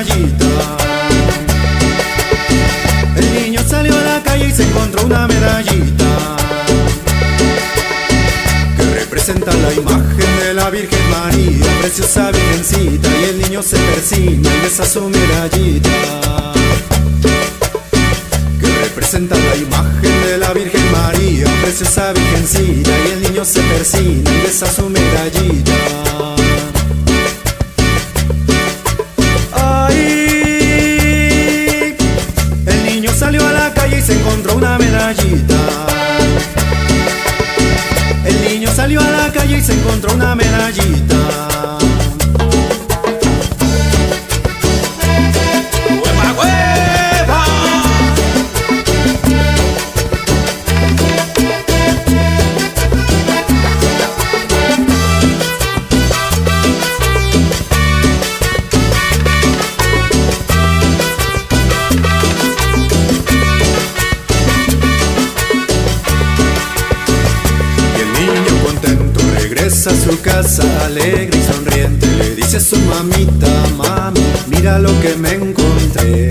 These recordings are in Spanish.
El niño salió a la calle y se encontró una medallita que representa la imagen de la Virgen María, preciosa virgencita. Y el niño se persina y besa su medallita que representa la imagen de la Virgen María, preciosa virgencita. Y el niño se persina y besa su medallita. Encontró una medallita. Casa alegre y sonriente. Le dice a su mamita, mami, mira lo que me encontré.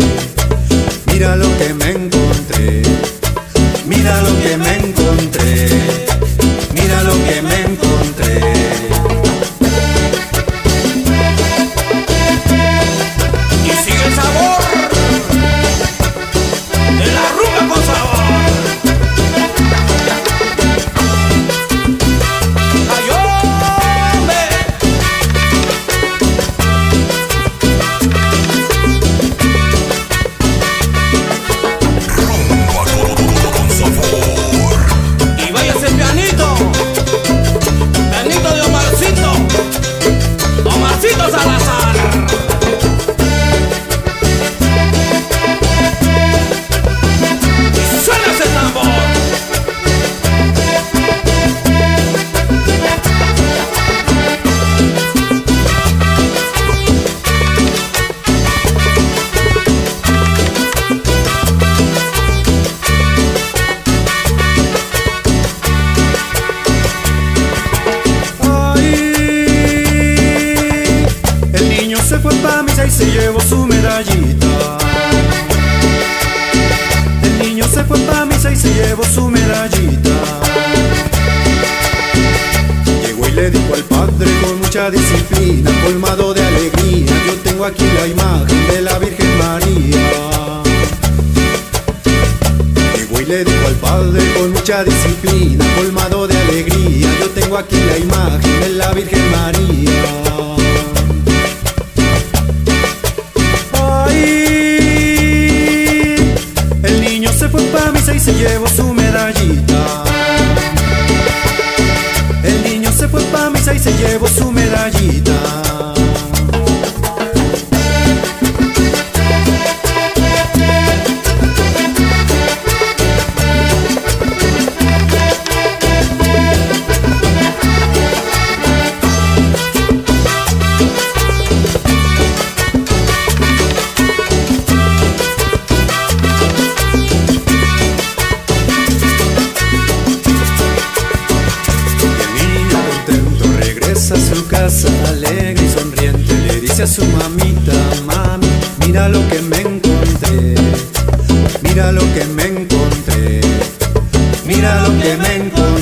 Se llevó su medallita. El niño se fue pa' misa y se llevó su medallita. Llegó y le dijo al padre con mucha disciplina, colmado de alegría, yo tengo aquí la imagen de la Virgen María. Llegó y le dijo al padre con mucha disciplina, colmado de alegría, yo tengo aquí la imagen de la Virgen María. Medallita. a su mamita, mami, mira lo que me encontré, mira lo que me encontré, mira lo que me encontré.